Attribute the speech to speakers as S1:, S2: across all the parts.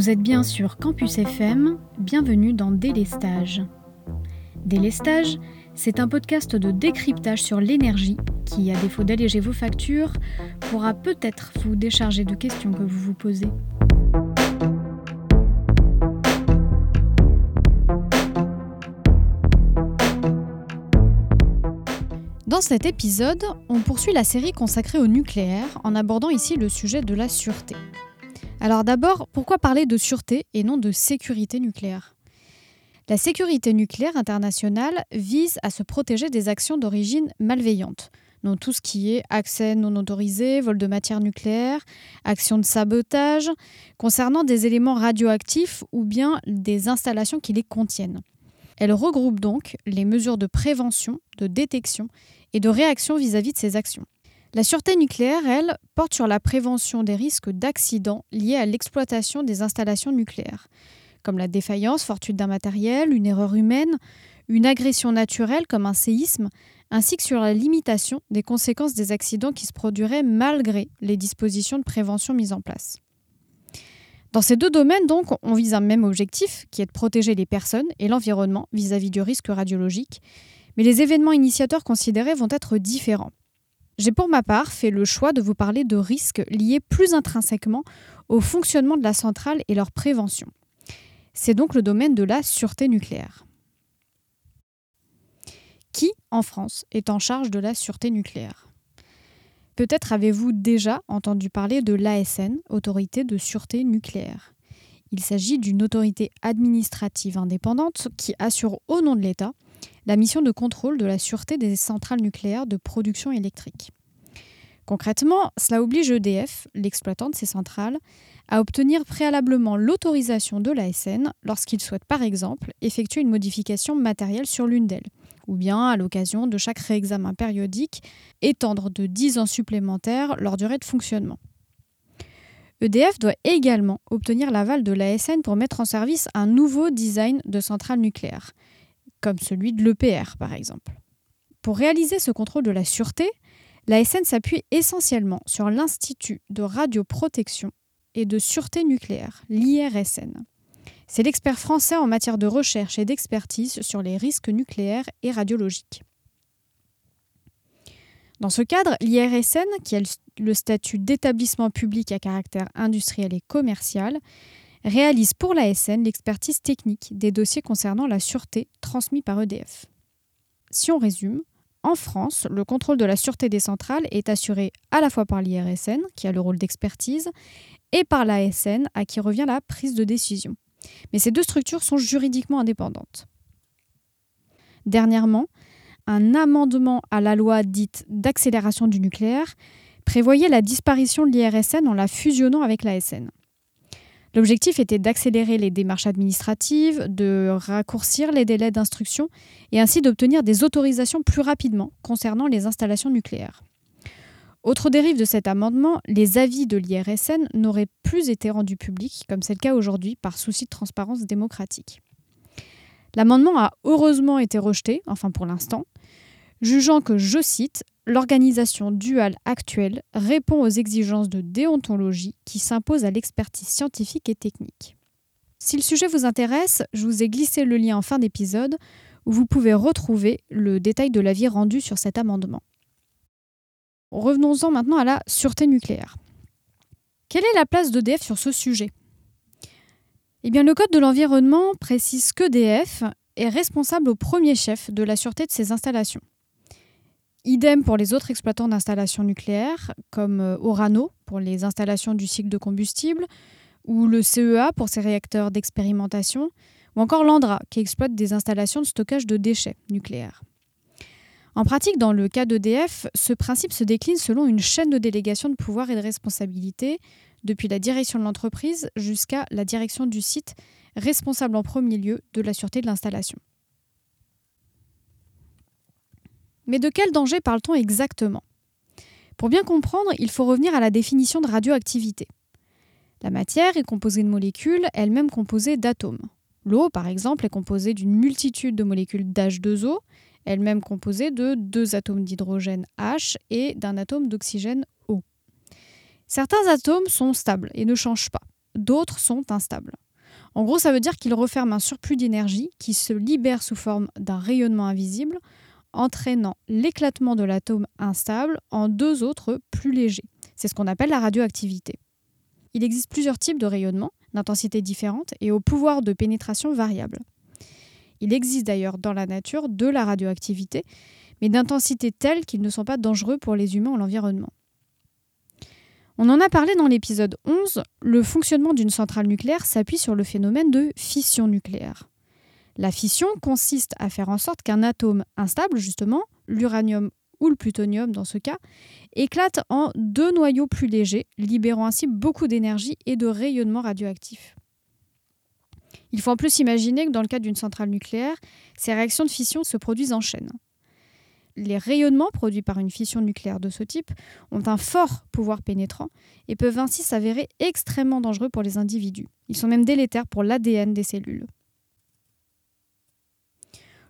S1: Vous êtes bien sur Campus FM, bienvenue dans Délestage. Délestage, c'est un podcast de décryptage sur l'énergie qui, à défaut d'alléger vos factures, pourra peut-être vous décharger de questions que vous vous posez. Dans cet épisode, on poursuit la série consacrée au nucléaire en abordant ici le sujet de la sûreté. Alors d'abord, pourquoi parler de sûreté et non de sécurité nucléaire? La sécurité nucléaire internationale vise à se protéger des actions d'origine malveillante, donc tout ce qui est accès non autorisé, vol de matière nucléaire, actions de sabotage, concernant des éléments radioactifs ou bien des installations qui les contiennent. Elle regroupe donc les mesures de prévention, de détection et de réaction vis-à-vis de ces actions. La sûreté nucléaire, elle, porte sur la prévention des risques d'accidents liés à l'exploitation des installations nucléaires, comme la défaillance fortuite d'un matériel, une erreur humaine, une agression naturelle comme un séisme, ainsi que sur la limitation des conséquences des accidents qui se produiraient malgré les dispositions de prévention mises en place. Dans ces deux domaines, donc, on vise un même objectif, qui est de protéger les personnes et l'environnement vis-à-vis du risque radiologique, mais les événements initiateurs considérés vont être différents. J'ai pour ma part fait le choix de vous parler de risques liés plus intrinsèquement au fonctionnement de la centrale et leur prévention. C'est donc le domaine de la sûreté nucléaire. Qui, en France, est en charge de la sûreté nucléaire? Peut-être avez-vous déjà entendu parler de l'ASN, Autorité de sûreté nucléaire. Il s'agit d'une autorité administrative indépendante qui assure au nom de l'État la mission de contrôle de la sûreté des centrales nucléaires de production électrique. Concrètement, cela oblige EDF, l'exploitant de ces centrales, à obtenir préalablement l'autorisation de l'ASN lorsqu'il souhaite par exemple effectuer une modification matérielle sur l'une d'elles, ou bien à l'occasion de chaque réexamen périodique, étendre de 10 ans supplémentaires leur durée de fonctionnement. EDF doit également obtenir l'aval de l'ASN pour mettre en service un nouveau design de centrale nucléaire, comme celui de l'EPR par exemple. Pour réaliser ce contrôle de la sûreté, l'ASN s'appuie essentiellement sur l'Institut de radioprotection et de sûreté nucléaire, l'IRSN. C'est l'expert français en matière de recherche et d'expertise sur les risques nucléaires et radiologiques. Dans ce cadre, l'IRSN, qui a le statut d'établissement public à caractère industriel et commercial, réalise pour l'ASN l'expertise technique des dossiers concernant la sûreté transmis par EDF. Si on résume, en France, le contrôle de la sûreté des centrales est assuré à la fois par l'IRSN, qui a le rôle d'expertise, et par l'ASN, à qui revient la prise de décision. Mais ces deux structures sont juridiquement indépendantes. Dernièrement, un amendement à la loi dite d'accélération du nucléaire prévoyait la disparition de l'IRSN en la fusionnant avec l'ASN. L'objectif était d'accélérer les démarches administratives, de raccourcir les délais d'instruction et ainsi d'obtenir des autorisations plus rapidement concernant les installations nucléaires. Autre dérive de cet amendement, les avis de l'IRSN n'auraient plus été rendus publics, comme c'est le cas aujourd'hui, par souci de transparence démocratique. L'amendement a heureusement été rejeté, enfin pour l'instant, jugeant que, je cite, l'organisation duale actuelle répond aux exigences de déontologie qui s'imposent à l'expertise scientifique et technique. Si le sujet vous intéresse, je vous ai glissé le lien en fin d'épisode où vous pouvez retrouver le détail de l'avis rendu sur cet amendement. Revenons-en maintenant à la sûreté nucléaire. Quelle est la place d'EDF sur ce sujet? Eh bien, le Code de l'environnement précise qu'EDF est responsable au premier chef de la sûreté de ses installations. Idem pour les autres exploitants d'installations nucléaires, comme euh, Orano pour les installations du cycle de combustible, ou le CEA pour ses réacteurs d'expérimentation, ou encore l'ANDRA qui exploite des installations de stockage de déchets nucléaires. En pratique, dans le cas d'EDF, ce principe se décline selon une chaîne de délégation de pouvoir et de responsabilité, depuis la direction de l'entreprise jusqu'à la direction du site, responsable en premier lieu de la sûreté de l'installation. Mais de quel danger parle-t-on exactement? Pour bien comprendre, il faut revenir à la définition de radioactivité. La matière est composée de molécules, elles-mêmes composées d'atomes. L'eau, par exemple, est composée d'une multitude de molécules d'H2O, elles-mêmes composées de deux atomes d'hydrogène H et d'un atome d'oxygène O. Certains atomes sont stables et ne changent pas. d'autres sont instables. En gros, ça veut dire qu'il referme un surplus d'énergie qui se libère sous forme d'un rayonnement invisible, entraînant l'éclatement de l'atome instable en deux autres plus légers. C'est ce qu'on appelle la radioactivité. Il existe plusieurs types de rayonnements, d'intensité différente et au pouvoir de pénétration variable. Il existe d'ailleurs dans la nature de la radioactivité, mais d'intensité telle qu'ils ne sont pas dangereux pour les humains ou l'environnement. On en a parlé dans l'épisode 11, le fonctionnement d'une centrale nucléaire s'appuie sur le phénomène de fission nucléaire. La fission consiste à faire en sorte qu'un atome instable, justement, l'uranium ou le plutonium dans ce cas, éclate en deux noyaux plus légers, libérant ainsi beaucoup d'énergie et de rayonnement radioactif. Il faut en plus imaginer que dans le cas d'une centrale nucléaire, ces réactions de fission se produisent en chaîne les rayonnements produits par une fission nucléaire de ce type ont un fort pouvoir pénétrant et peuvent ainsi s'avérer extrêmement dangereux pour les individus. Ils sont même délétères pour l'ADN des cellules.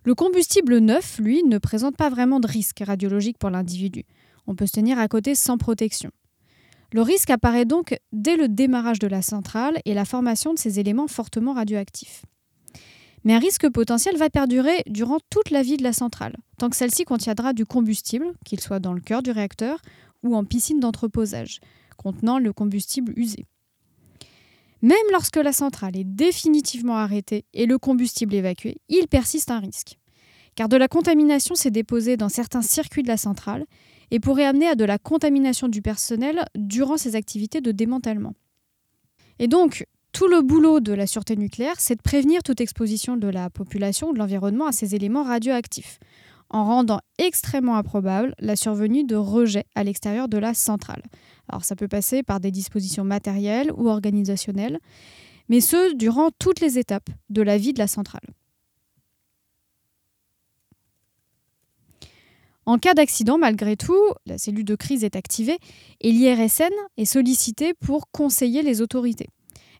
S1: Le combustible neuf, lui, ne présente pas vraiment de risque radiologique pour l'individu. On peut se tenir à côté sans protection. Le risque apparaît donc dès le démarrage de la centrale et la formation de ces éléments fortement radioactifs. Mais un risque potentiel va perdurer durant toute la vie de la centrale, tant que celle-ci contiendra du combustible, qu'il soit dans le cœur du réacteur ou en piscine d'entreposage, contenant le combustible usé. Même lorsque la centrale est définitivement arrêtée et le combustible évacué, il persiste un risque. Car de la contamination s'est déposée dans certains circuits de la centrale et pourrait amener à de la contamination du personnel durant ses activités de démantèlement. Et donc, tout le boulot de la sûreté nucléaire, c'est de prévenir toute exposition de la population ou de l'environnement à ces éléments radioactifs, en rendant extrêmement improbable la survenue de rejets à l'extérieur de la centrale. Alors ça peut passer par des dispositions matérielles ou organisationnelles, mais ce durant toutes les étapes de la vie de la centrale. En cas d'accident, malgré tout, la cellule de crise est activée et l'IRSN est sollicitée pour conseiller les autorités.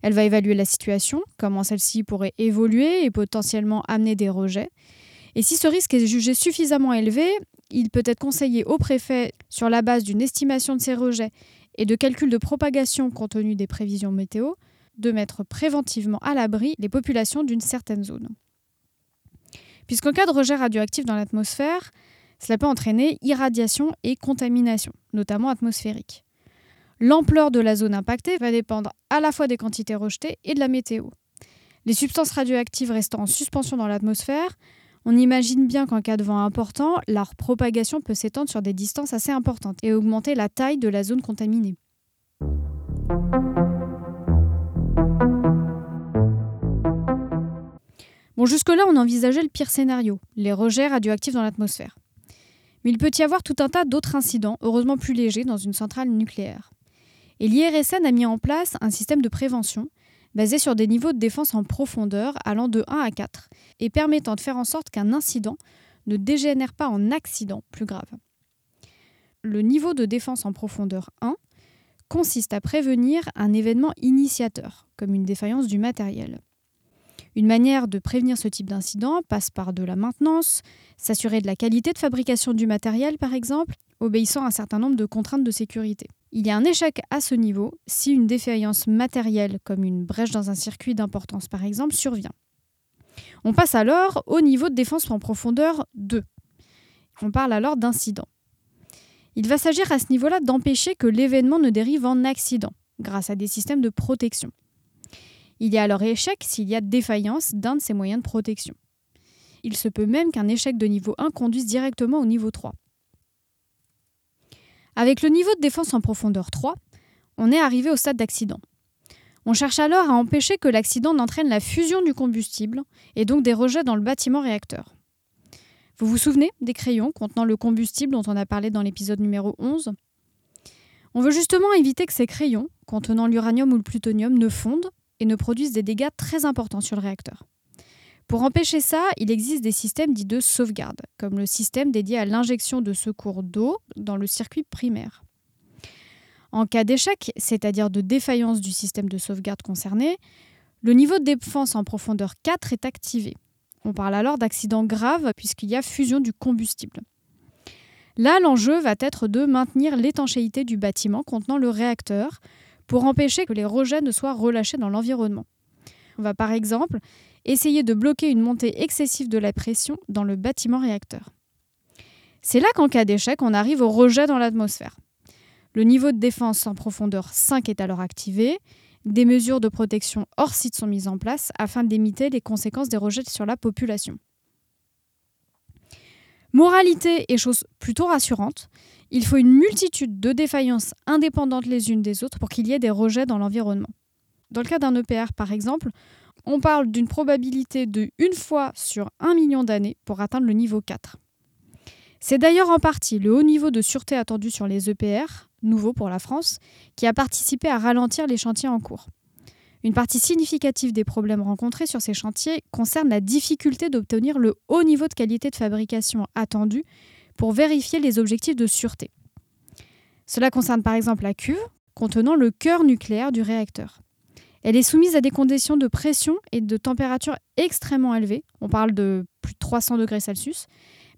S1: Elle va évaluer la situation, comment celle-ci pourrait évoluer et potentiellement amener des rejets. Et si ce risque est jugé suffisamment élevé, il peut être conseillé au préfet, sur la base d'une estimation de ces rejets et de calcul de propagation compte tenu des prévisions météo, de mettre préventivement à l'abri les populations d'une certaine zone. Puisqu'en cas de rejet radioactif dans l'atmosphère, cela peut entraîner irradiation et contamination, notamment atmosphérique. L'ampleur de la zone impactée va dépendre à la fois des quantités rejetées et de la météo. Les substances radioactives restant en suspension dans l'atmosphère, on imagine bien qu'en cas de vent important, leur propagation peut s'étendre sur des distances assez importantes et augmenter la taille de la zone contaminée. Bon, jusque-là, on envisageait le pire scénario, les rejets radioactifs dans l'atmosphère. Mais il peut y avoir tout un tas d'autres incidents, heureusement plus légers, dans une centrale nucléaire. Et l'IRSN a mis en place un système de prévention basé sur des niveaux de défense en profondeur allant de 1 à 4 et permettant de faire en sorte qu'un incident ne dégénère pas en accident plus grave. Le niveau de défense en profondeur 1 consiste à prévenir un événement initiateur, comme une défaillance du matériel. Une manière de prévenir ce type d'incident passe par de la maintenance, s'assurer de la qualité de fabrication du matériel par exemple, obéissant à un certain nombre de contraintes de sécurité. Il y a un échec à ce niveau si une défaillance matérielle, comme une brèche dans un circuit d'importance par exemple, survient. On passe alors au niveau de défense en profondeur 2. On parle alors d'incident. Il va s'agir à ce niveau-là d'empêcher que l'événement ne dérive en accident, grâce à des systèmes de protection. Il y a alors échec s'il y a défaillance d'un de ces moyens de protection. Il se peut même qu'un échec de niveau 1 conduise directement au niveau 3. Avec le niveau de défense en profondeur 3, on est arrivé au stade d'accident. On cherche alors à empêcher que l'accident n'entraîne la fusion du combustible et donc des rejets dans le bâtiment réacteur. Vous vous souvenez des crayons contenant le combustible dont on a parlé dans l'épisode numéro 11 On veut justement éviter que ces crayons, contenant l'uranium ou le plutonium, ne fondent et ne produisent des dégâts très importants sur le réacteur. Pour empêcher ça, il existe des systèmes dits de sauvegarde, comme le système dédié à l'injection de secours d'eau dans le circuit primaire. En cas d'échec, c'est-à-dire de défaillance du système de sauvegarde concerné, le niveau de défense en profondeur 4 est activé. On parle alors d'accident grave puisqu'il y a fusion du combustible. Là, l'enjeu va être de maintenir l'étanchéité du bâtiment contenant le réacteur pour empêcher que les rejets ne soient relâchés dans l'environnement. On va par exemple essayer de bloquer une montée excessive de la pression dans le bâtiment réacteur. C'est là qu'en cas d'échec, on arrive au rejet dans l'atmosphère. Le niveau de défense en profondeur 5 est alors activé. Des mesures de protection hors site sont mises en place afin de limiter les conséquences des rejets sur la population. Moralité et chose plutôt rassurante, il faut une multitude de défaillances indépendantes les unes des autres pour qu'il y ait des rejets dans l'environnement. Dans le cas d'un EPR, par exemple, on parle d'une probabilité de une fois sur un million d'années pour atteindre le niveau 4. C'est d'ailleurs en partie le haut niveau de sûreté attendu sur les EPR, nouveau pour la France, qui a participé à ralentir les chantiers en cours. Une partie significative des problèmes rencontrés sur ces chantiers concerne la difficulté d'obtenir le haut niveau de qualité de fabrication attendu pour vérifier les objectifs de sûreté. Cela concerne par exemple la cuve contenant le cœur nucléaire du réacteur. Elle est soumise à des conditions de pression et de température extrêmement élevées, on parle de plus de 300 degrés Celsius,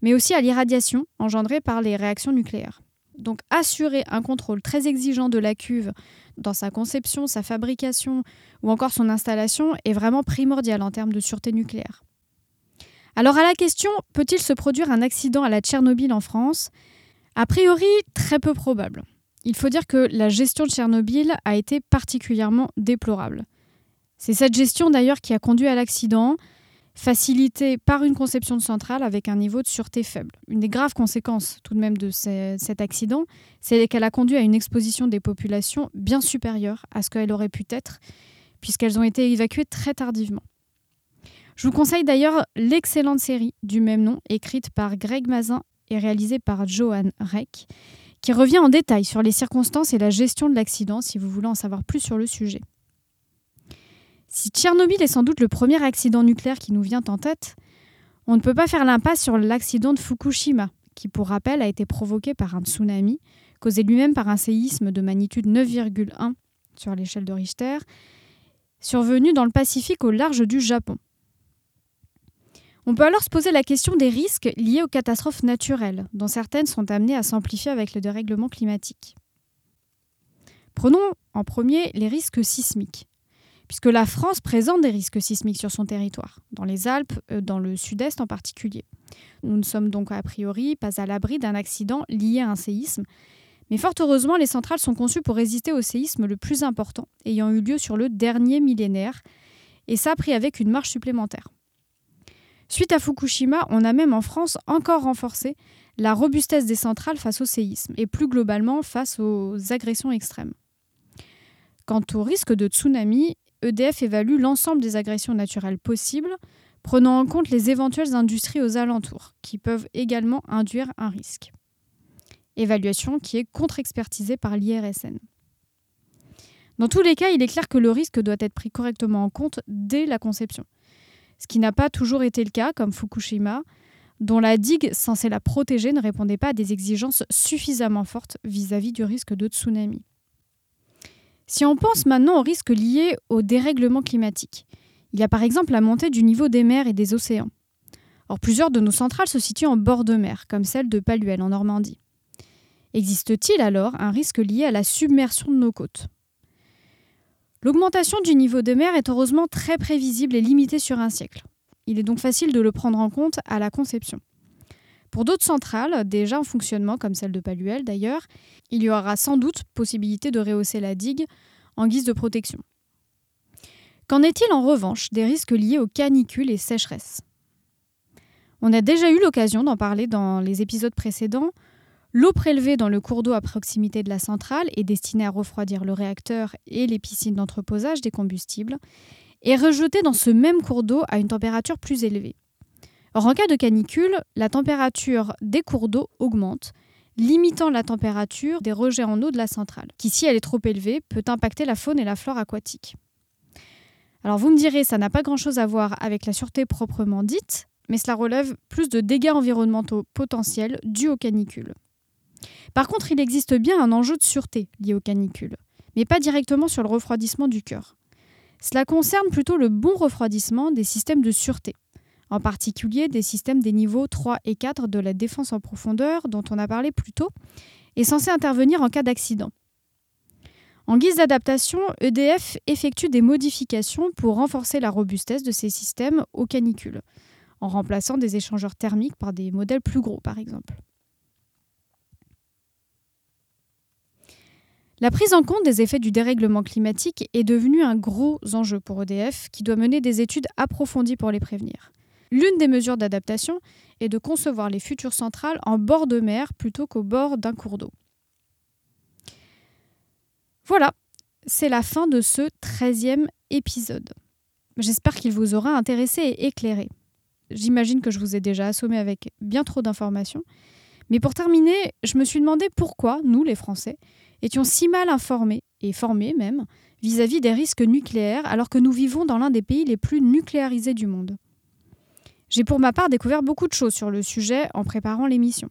S1: mais aussi à l'irradiation engendrée par les réactions nucléaires. Donc assurer un contrôle très exigeant de la cuve dans sa conception, sa fabrication ou encore son installation est vraiment primordial en termes de sûreté nucléaire. Alors à la question, peut-il se produire un accident à la Tchernobyl en France? A priori, très peu probable. Il faut dire que la gestion de Tchernobyl a été particulièrement déplorable. C'est cette gestion d'ailleurs qui a conduit à l'accident, facilité par une conception de centrale avec un niveau de sûreté faible. Une des graves conséquences tout de même de cet accident, c'est qu'elle a conduit à une exposition des populations bien supérieure à ce qu'elle aurait pu être, puisqu'elles ont été évacuées très tardivement. Je vous conseille d'ailleurs l'excellente série du même nom, écrite par Greg Mazin et réalisée par Johan Reck, qui revient en détail sur les circonstances et la gestion de l'accident si vous voulez en savoir plus sur le sujet. Si Tchernobyl est sans doute le premier accident nucléaire qui nous vient en tête, on ne peut pas faire l'impasse sur l'accident de Fukushima, qui pour rappel a été provoqué par un tsunami, causé lui-même par un séisme de magnitude 9,1 sur l'échelle de Richter, survenu dans le Pacifique au large du Japon. On peut alors se poser la question des risques liés aux catastrophes naturelles, dont certaines sont amenées à s'amplifier avec le dérèglement climatique. Prenons en premier les risques sismiques puisque la France présente des risques sismiques sur son territoire, dans les Alpes, euh, dans le sud-est en particulier. Nous ne sommes donc a priori pas à l'abri d'un accident lié à un séisme, mais fort heureusement, les centrales sont conçues pour résister au séisme le plus important, ayant eu lieu sur le dernier millénaire, et ça pris avec une marche supplémentaire. Suite à Fukushima, on a même en France encore renforcé la robustesse des centrales face au séisme, et plus globalement face aux agressions extrêmes. Quant au risque de tsunami, EDF évalue l'ensemble des agressions naturelles possibles, prenant en compte les éventuelles industries aux alentours, qui peuvent également induire un risque. Évaluation qui est contre-expertisée par l'IRSN. Dans tous les cas, il est clair que le risque doit être pris correctement en compte dès la conception, ce qui n'a pas toujours été le cas, comme Fukushima, dont la digue censée la protéger ne répondait pas à des exigences suffisamment fortes vis-à-vis -vis du risque de tsunami. Si on pense maintenant aux risques liés au dérèglement climatique, il y a par exemple la montée du niveau des mers et des océans. Or, plusieurs de nos centrales se situent en bord de mer, comme celle de Paluel en Normandie. Existe-t-il alors un risque lié à la submersion de nos côtes? L'augmentation du niveau des mers est heureusement très prévisible et limitée sur un siècle. Il est donc facile de le prendre en compte à la conception. Pour d'autres centrales, déjà en fonctionnement, comme celle de Paluel d'ailleurs, il y aura sans doute possibilité de rehausser la digue en guise de protection. Qu'en est-il en revanche des risques liés aux canicules et sécheresses? On a déjà eu l'occasion d'en parler dans les épisodes précédents. L'eau prélevée dans le cours d'eau à proximité de la centrale est destinée à refroidir le réacteur et les piscines d'entreposage des combustibles et rejetée dans ce même cours d'eau à une température plus élevée. Or, en cas de canicule, la température des cours d'eau augmente, limitant la température des rejets en eau de la centrale, qui, si elle est trop élevée, peut impacter la faune et la flore aquatique. Alors vous me direz, ça n'a pas grand-chose à voir avec la sûreté proprement dite, mais cela relève plus de dégâts environnementaux potentiels dus aux canicules. Par contre, il existe bien un enjeu de sûreté lié aux canicules, mais pas directement sur le refroidissement du cœur. Cela concerne plutôt le bon refroidissement des systèmes de sûreté, en particulier des systèmes des niveaux 3 et 4 de la défense en profondeur dont on a parlé plus tôt, est censé intervenir en cas d'accident. En guise d'adaptation, EDF effectue des modifications pour renforcer la robustesse de ses systèmes aux canicules, en remplaçant des échangeurs thermiques par des modèles plus gros par exemple. La prise en compte des effets du dérèglement climatique est devenue un gros enjeu pour EDF qui doit mener des études approfondies pour les prévenir. L'une des mesures d'adaptation est de concevoir les futures centrales en bord de mer plutôt qu'au bord d'un cours d'eau. Voilà, c'est la fin de ce 13e épisode. J'espère qu'il vous aura intéressé et éclairé. J'imagine que je vous ai déjà assommé avec bien trop d'informations. Mais pour terminer, je me suis demandé pourquoi, nous les Français, étions si mal informés, et formés même, vis-à-vis des risques nucléaires alors que nous vivons dans l'un des pays les plus nucléarisés du monde. J'ai pour ma part découvert beaucoup de choses sur le sujet en préparant l'émission.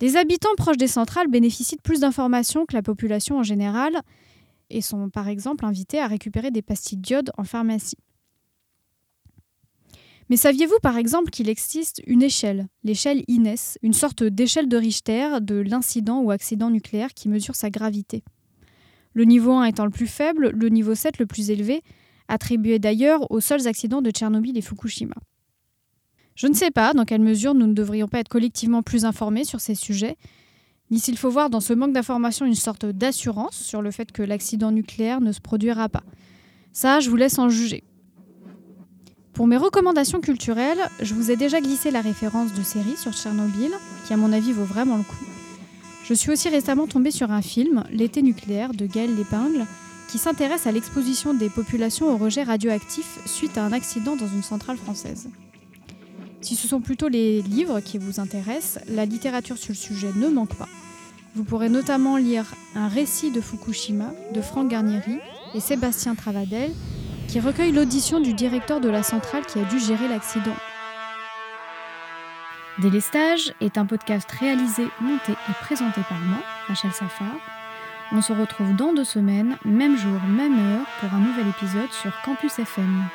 S1: Les habitants proches des centrales bénéficient de plus d'informations que la population en général et sont par exemple invités à récupérer des pastilles d'iode en pharmacie. Mais saviez-vous par exemple qu'il existe une échelle, l'échelle INES, une sorte d'échelle de Richter de l'incident ou accident nucléaire qui mesure sa gravité? Le niveau 1 étant le plus faible, le niveau 7 le plus élevé, attribué d'ailleurs aux seuls accidents de Tchernobyl et Fukushima. Je ne sais pas dans quelle mesure nous ne devrions pas être collectivement plus informés sur ces sujets, ni s'il faut voir dans ce manque d'information une sorte d'assurance sur le fait que l'accident nucléaire ne se produira pas. Ça, je vous laisse en juger. Pour mes recommandations culturelles, je vous ai déjà glissé la référence de série sur Tchernobyl, qui à mon avis vaut vraiment le coup. Je suis aussi récemment tombée sur un film, L'été nucléaire, de Gaël Lépingle, qui s'intéresse à l'exposition des populations au rejet radioactif suite à un accident dans une centrale française. Si ce sont plutôt les livres qui vous intéressent, la littérature sur le sujet ne manque pas. Vous pourrez notamment lire Un récit de Fukushima de Franck Garnieri et Sébastien Travadel, qui recueille l'audition du directeur de la centrale qui a dû gérer l'accident. Délestage est un podcast réalisé, monté et présenté par moi, Rachel Safar. On se retrouve dans deux semaines, même jour, même heure, pour un nouvel épisode sur Campus FM.